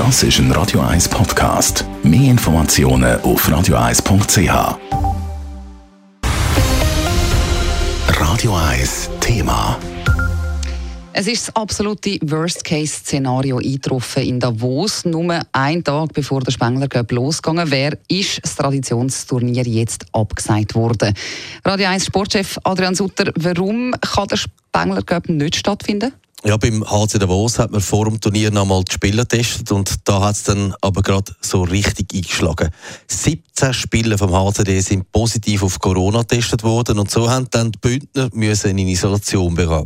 Das ist ein Radio 1 Podcast. Mehr Informationen auf radio1.ch. Radio 1 Thema. Es ist das absolute Worst-Case-Szenario eingetroffen in Davos. Nur einen Tag bevor der Spengler Cup losgegangen wäre, ist das Traditionsturnier jetzt abgesagt worden. Radio 1 Sportchef Adrian Sutter, warum kann der Spengler Cup nicht stattfinden? Ja, beim HC Davos hat man vor dem Turnier noch mal die Spieler getestet und da hat es dann aber gerade so richtig eingeschlagen. 17 Spieler vom HCD sind positiv auf Corona getestet worden und so haben dann die Bündner müssen in Isolation begehen.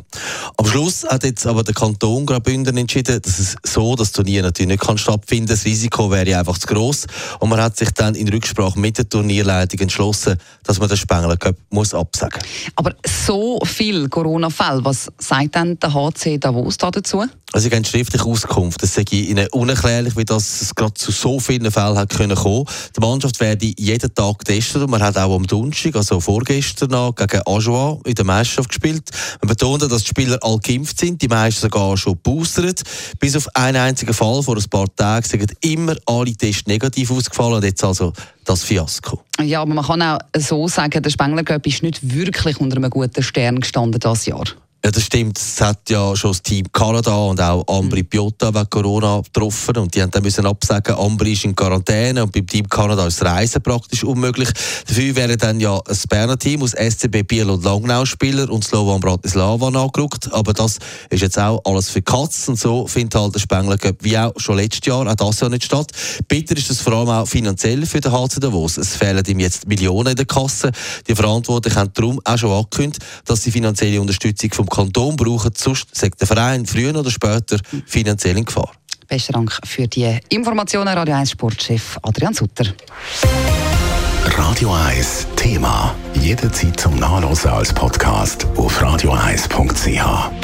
Am Schluss hat jetzt aber der Kanton Graubünden entschieden, dass es so das Turnier natürlich nicht kann stattfinden. Das Risiko wäre einfach zu groß und man hat sich dann in Rücksprache mit der Turnierleitung entschlossen, dass man den Spengler Cup muss absagen. Aber so viel Corona-Fälle, was sagt dann der HC Davos dazu? Also, ich habe schriftliche Auskunft. Es sei Ihnen unerklärlich, wie das es gerade zu so vielen Fällen hat können kommen. Die Mannschaft werde jeden Tag getestet und man hat auch am Donnerstag, also vorgestern gegen Ajoa in der Meisterschaft gespielt. Man betont, dass die Spieler alle geimpft sind, die meisten sogar schon boostert. Bis auf einen einzigen Fall vor ein paar Tagen sind immer alle Tests negativ ausgefallen und jetzt also das Fiasko. Ja, aber man kann auch so sagen, der Spengler Cup ist nicht wirklich unter einem guten Stern gestanden dieses Jahr. Ja, das stimmt. Es hat ja schon das Team Kanada und auch Ambri mhm. Piotta wegen Corona getroffen und die haben dann müssen absagen, Ambri ist in Quarantäne und beim Team Kanada ist das Reisen praktisch unmöglich. Dafür wäre dann ja ein Berner Team aus SCB Biel und Langnau Spieler und Slovan Bratislava angerückt. Aber das ist jetzt auch alles für Katzen und so findet halt der Spengler Cup wie auch schon letztes Jahr, auch das Jahr nicht statt. Bitter ist das vor allem auch finanziell für den HC Davos. Es fehlen ihm jetzt Millionen in der Kasse. Die Verantwortlichen haben darum auch schon angekündigt, dass die finanzielle Unterstützung vom Kanton brauchen, sonst sagt der Verein früher oder später finanziell in Gefahr. Besten Dank für die Informationen, Radio 1 Sportchef Adrian Sutter. Radio 1 Thema. Jederzeit zum Nachlesen als Podcast auf radio1.ch.